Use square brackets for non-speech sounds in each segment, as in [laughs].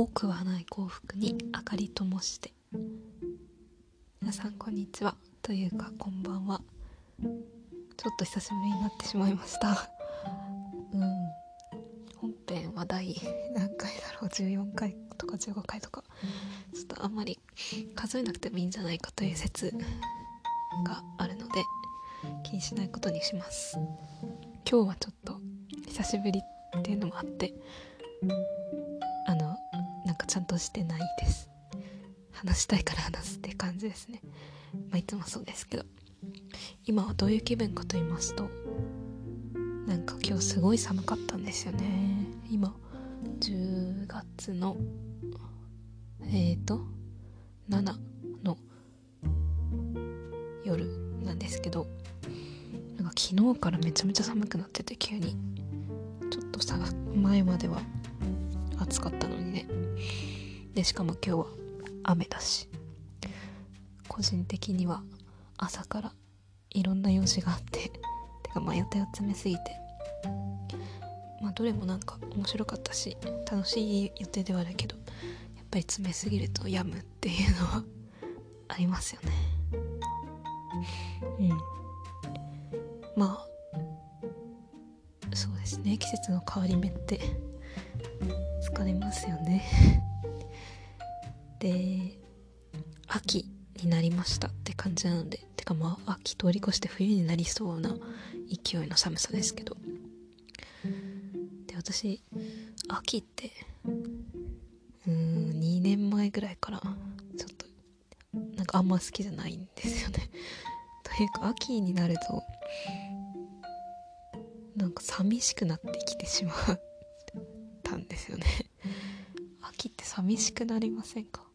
多くはない幸福に明かり灯して。皆さんこんにちは。というかこんばんは。ちょっと久しぶりになってしまいました。うん。本編は第何回だろう？14回とか15回とか。ちょっとあんまり数えなくてもいいんじゃないかという説があるので気にしないことにします。今日はちょっと久しぶりっていうのもあってかちゃんとしてないです。話したいから話すって感じですね。まあいつもそうですけど。今はどういう気分かと言いますとなんか今日すごい寒かったんですよね。今10月のえーと7の夜なんですけどなんか昨日からめちゃめちゃ寒くなってて急に。ちょっとさ前までは暑かったのにね。でしかも今日は雨だし。個人的には朝からいろんな用事があって。てかまあ予定を詰めすぎて。まあどれもなんか面白かったし楽しい予定ではあるけどやっぱり詰めすぎると病むっていうのは [laughs] ありますよね。うん。まあそうですね。季節の変わり目って疲れますよね。で秋になりましたって感じなのでてかまあ秋通り越して冬になりそうな勢いの寒さですけど。で私秋ってうん2年前ぐらいからちょっとなんかあんま好きじゃないんですよね。[laughs] というか秋になるとなんか寂しくなってきてしまったんですよね。寂しくなりませんか？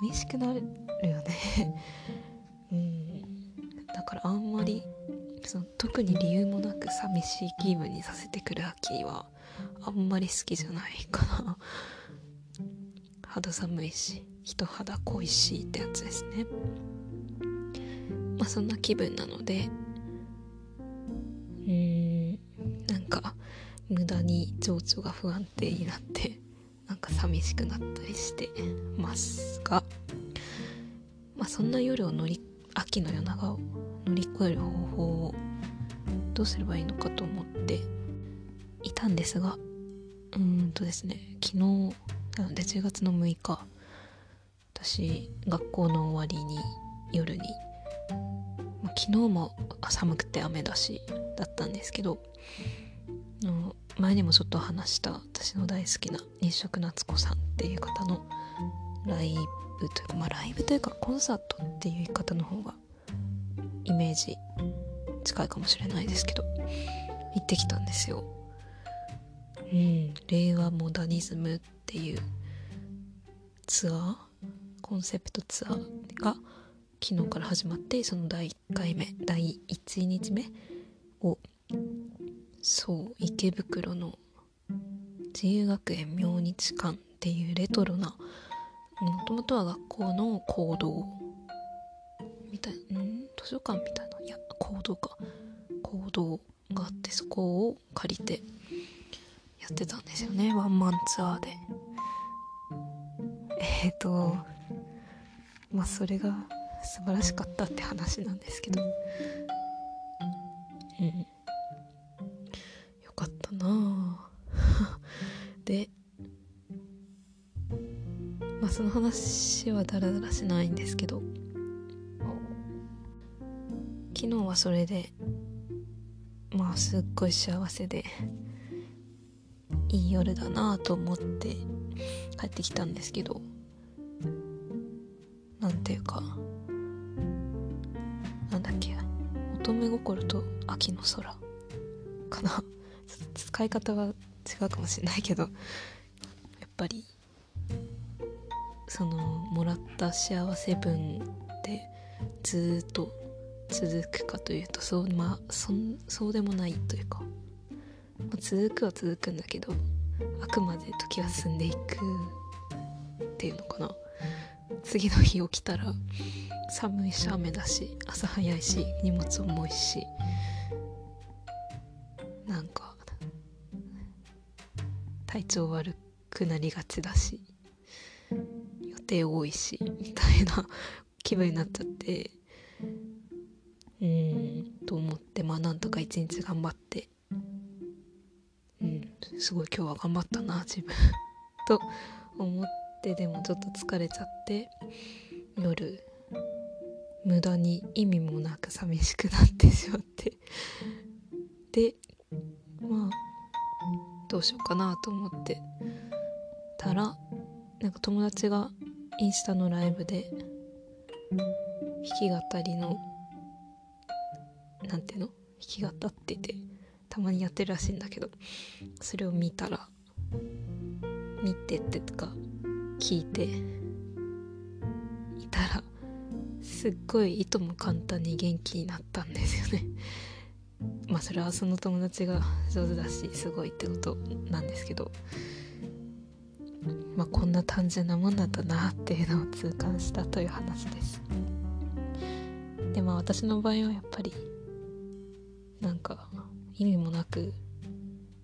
寂しくなるよね。[laughs] うん。だからあんまりその特に理由もなく寂しい気分にさせてくる秋はあんまり好きじゃないかな肌寒いし人肌恋しいってやつですね。まあそんな気分なので。うん。なんか無駄に情緒が不安定になって [laughs] なんか寂しくなったりしてますがまあそんな夜を乗り秋の夜長を乗り越える方法をどうすればいいのかと思っていたんですがうーんとですね昨日なので10月の6日私学校の終わりに夜に、ま、昨日も寒くて雨だしだったんですけど前にもちょっと話した私の大好きな日食夏子さんっていう方のライブというかまあライブというかコンサートっていう言い方の方がイメージ近いかもしれないですけど行ってきたんですよ。うん、令和モダニズムっていうツアーコンセプトツアーが昨日から始まってその第1回目第1日目をそう池袋の自由学園明日館っていうレトロなもともとは学校の講堂みたいん？図書館みたいな？いや講堂か。講堂があってそこを借りてやってたんですよね。ワンマンツアーで。えっ、ー、とまあそれが素晴らしかったって話なんですけど。うん。その話はダラダラしないんですけど。昨日はそれでまあすっごい幸せでいい夜だなと思って帰ってきたんですけど。なんていうかなんだっけ乙女心と秋の空かな。[laughs] 使い方は違うかもしれないけどやっぱりそのもらった幸せ分でずっと続くかというとそうまあそそうでもないというか、まあ、続くは続くんだけどあくまで時は進んでいくっていうのかな。次の日起きたら寒いし雨だし朝早いし荷物重いしなんか体調悪くなりがちだし。定多いしみたいな [laughs] 気分になっちゃってうんと思ってまあなんとか一日頑張ってうんすごい今日は頑張ったな自分 [laughs] と思ってでもちょっと疲れちゃって夜無駄に意味もなく寂しくなってしまってでまあどうしようかなと思ってたらなんか友達がインスタのライブで弾き語りのなんていうの？弾き語っててたまにやってるらしいんだけどそれを見たら見てってとか聞いていたらすっごいいとも簡単に元気になったんですよね。まあそれはその友達が上手だしすごいってことなんですけどまあこんな単純なもんだったなっていうのを痛感したという話です。でまあ私の場合はやっぱりなんか意味もなく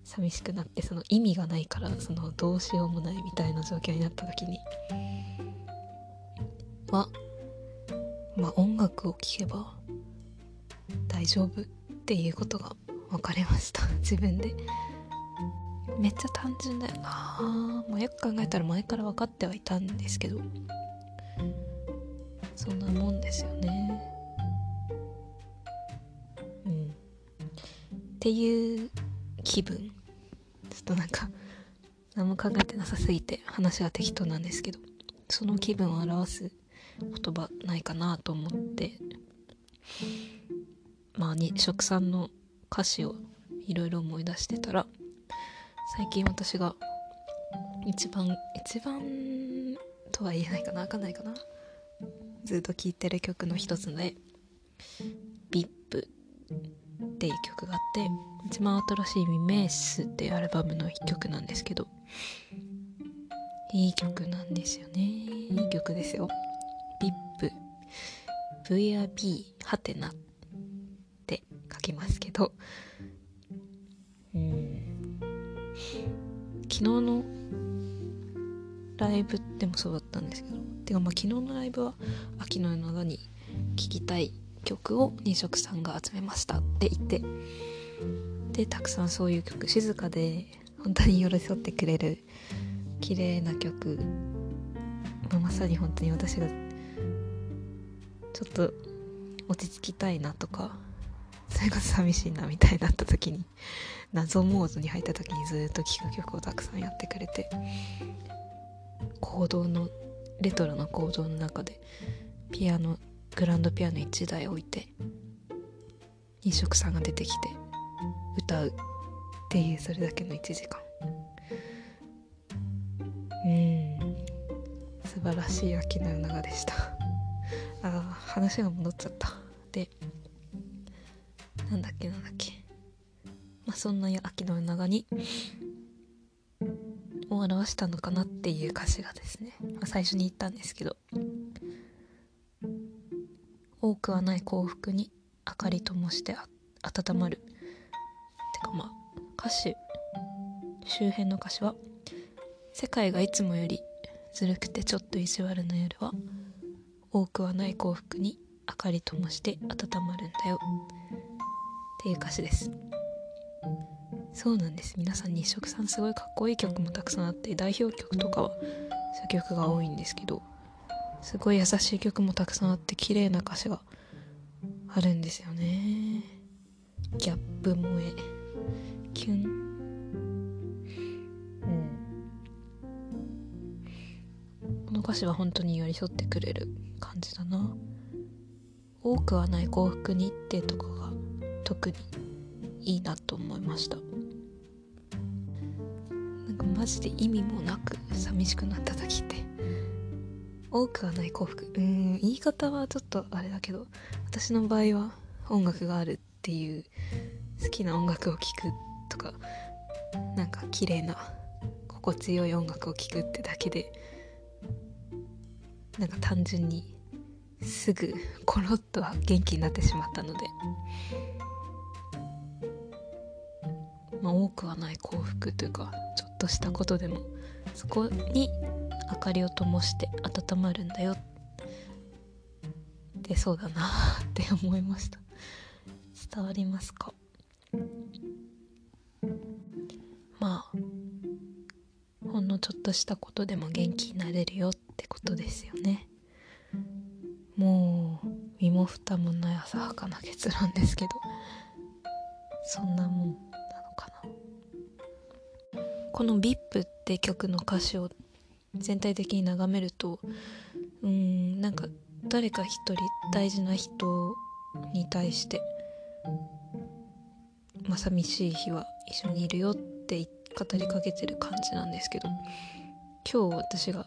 寂しくなってその意味がないからそのどうしようもないみたいな状況になった時にはまあ音楽を聴けば大丈夫っていうことが分かりました。自分で。めっちゃ単純だよな。まあ、よく考えたら前から分かってはいたんですけど。そんなもんですよね。うん。っていう気分。ちょっとなんか何も考えてなさすぎて話は適当なんですけど。その気分を表す言葉ないかなと思って。まあに食さんの歌詞をいろいろ思い出してたら最近私が一番一番とは言えないかな分かんないかな。ずっと聴いてる曲の一つで「VIP」っていう曲があって一番新しい「未明ス」っていうアルバムの一曲なんですけどいい曲なんですよね。いい曲ですよ。VIP VRP はてなって書きますけど昨日のライブでもそうだったんですけどてかまあ昨日のライブは秋の夜長に聴きたい曲を二色さんが集めましたって言ってでたくさんそういう曲静かで本当に寄り添ってくれる綺麗な曲、まあ、まさに本当に私がちょっと落ち着きたいなとかそれこそ寂しいなみたいになった時に謎モードに入った時にずっと聴く曲をたくさんやってくれて行動のレトロな行動の中でピアノグランドピアノ1台置いて飲食さんが出てきて歌うっていうそれだけの1時間。うん。素晴らしい秋の夜長でした。あ話が戻っちゃった。でなんだっけなんだっけ。まあそんな秋の夜長にを表したのかなっていう歌詞がですね、まあ、最初に言ったんですけど。多くはない幸福に明かりともして温まる。てかまあ歌詞周辺の歌詞は世界がいつもよりずるくてちょっと意地悪な夜は多くはない幸福に明かりともして温まるんだよ。っていう歌詞です。そうなんです。皆さん日食さんすごいかっこいい曲もたくさんあって代表曲とかはそういう曲が多いんですけどすごい優しい曲もたくさんあって綺麗な歌詞があるんですよね。ギャップ萌え。キュン。うん。この歌詞は本当に寄り添ってくれる感じだな。多くはない幸福にってとかが特にいいなと思いました。なんかマジで意味もなく寂しくなった時って多くはない幸福。うん言い方はちょっとあれだけど私の場合は音楽があるっていう好きな音楽を聴くとかなんか綺麗な心地よい音楽を聴くってだけでなんか単純にすぐコロッとは元気になってしまったのでまあ多くはない幸福というかちょっとしたことでもそこに明かりを灯して温まるんだよ。でそうだなって思いました。伝わりますか？まあほんのちょっとしたことでも元気になれるよってことですよね。もう身も蓋もない浅はかな結論ですけどそんなもん。この「VIP」って曲の歌詞を全体的に眺めるとうんなんか誰か一人大事な人に対してまあ寂しい日は一緒にいるよって語りかけてる感じなんですけど今日私が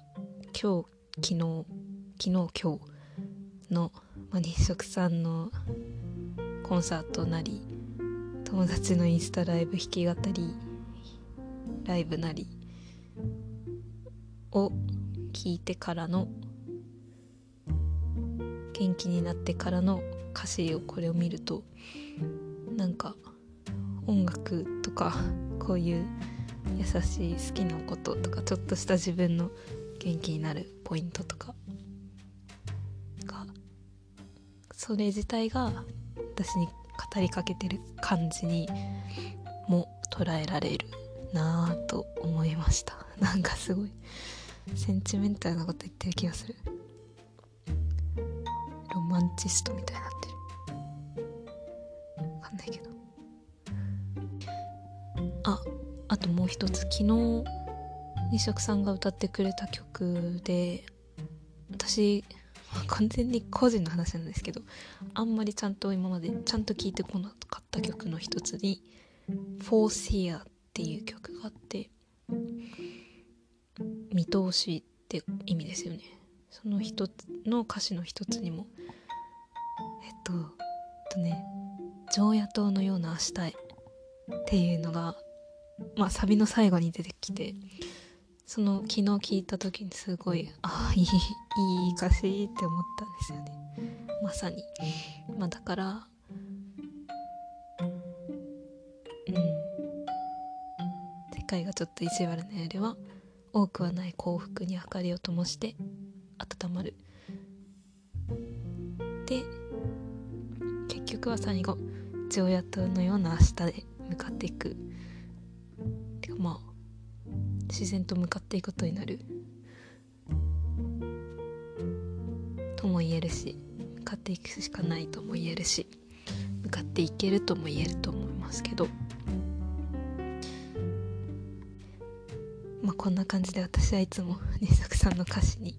今日昨日昨日今日の、まあ、日食さんのコンサートなり友達のインスタライブ弾き語りライブなりを聞いてからの元気になってからの歌詞をこれを見るとなんか音楽とかこういう優しい好きなこととかちょっとした自分の元気になるポイントとかがそれ自体が私に語りかけてる感じにも捉えられる。なぁと思いました。[laughs] なんかすごい。センチメンタルなこと言ってる気がする。ロマンチストみたいになってる。わかんないけど。ああともう一つ。昨日西食さんが歌ってくれた曲で私完全に個人の話なんですけどあんまりちゃんと今までちゃんと聴いてこなかった曲の一つに「For Seer」っていう曲があって見通しって意味ですよね。その一つの歌詞の一つにもえっととね「常夜灯のような明日へ」っていうのがまあサビの最後に出てきてその昨日聞いた時にすごいああいい [laughs] いい歌詞って思ったんですよね。まさに。まあだから界がちょっと意地悪なよりは多くはない幸福に明かりを灯して温まる。で結局は最後常夜灯のような明日で向かっていく。てかまあ自然と向かっていくことになる。とも言えるし向かっていくしかないとも言えるし向かっていけるとも言えると思いますけど。こんな感じで私はいつも [laughs] 二作さんの歌詞に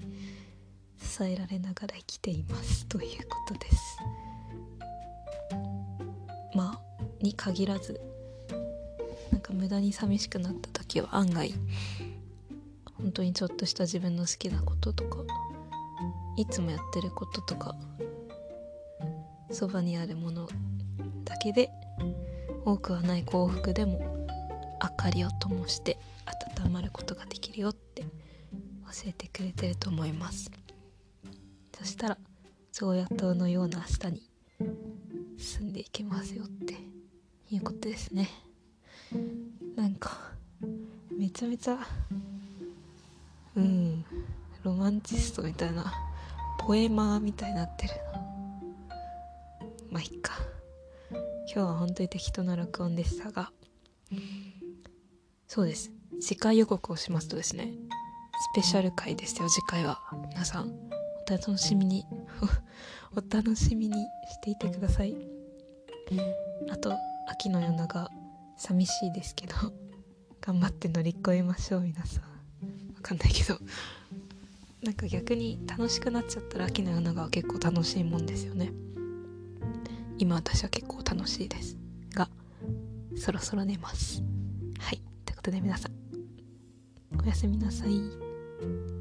支えられながら生きていますということです。まあに限らずなんか無駄に寂しくなった時は案外本当にちょっとした自分の好きなこととかいつもやってることとかそばにあるものだけで多くはない幸福でも明かりを灯して温まることができるよって教えてくれてると思います。そしたら常夜灯のような明日に住んでいけますよっていうことですね。なんかめちゃめちゃうんロマンチストみたいなポエマーみたいになってるな。まあいっか。今日は本当に適当な録音でしたがそうです。次回予告をしますとですねスペシャル回ですよ次回は。皆さんお楽しみに。[laughs] お楽しみにしていてください。あと秋の夜長寂しいですけど頑張って乗り越えましょう皆さん。わかんないけど。なんか逆に楽しくなっちゃったら秋の夜長は結構楽しいもんですよね。今私は結構楽しいです。がそろそろ寝ます。はい。ことで皆さん。おやすみなさい。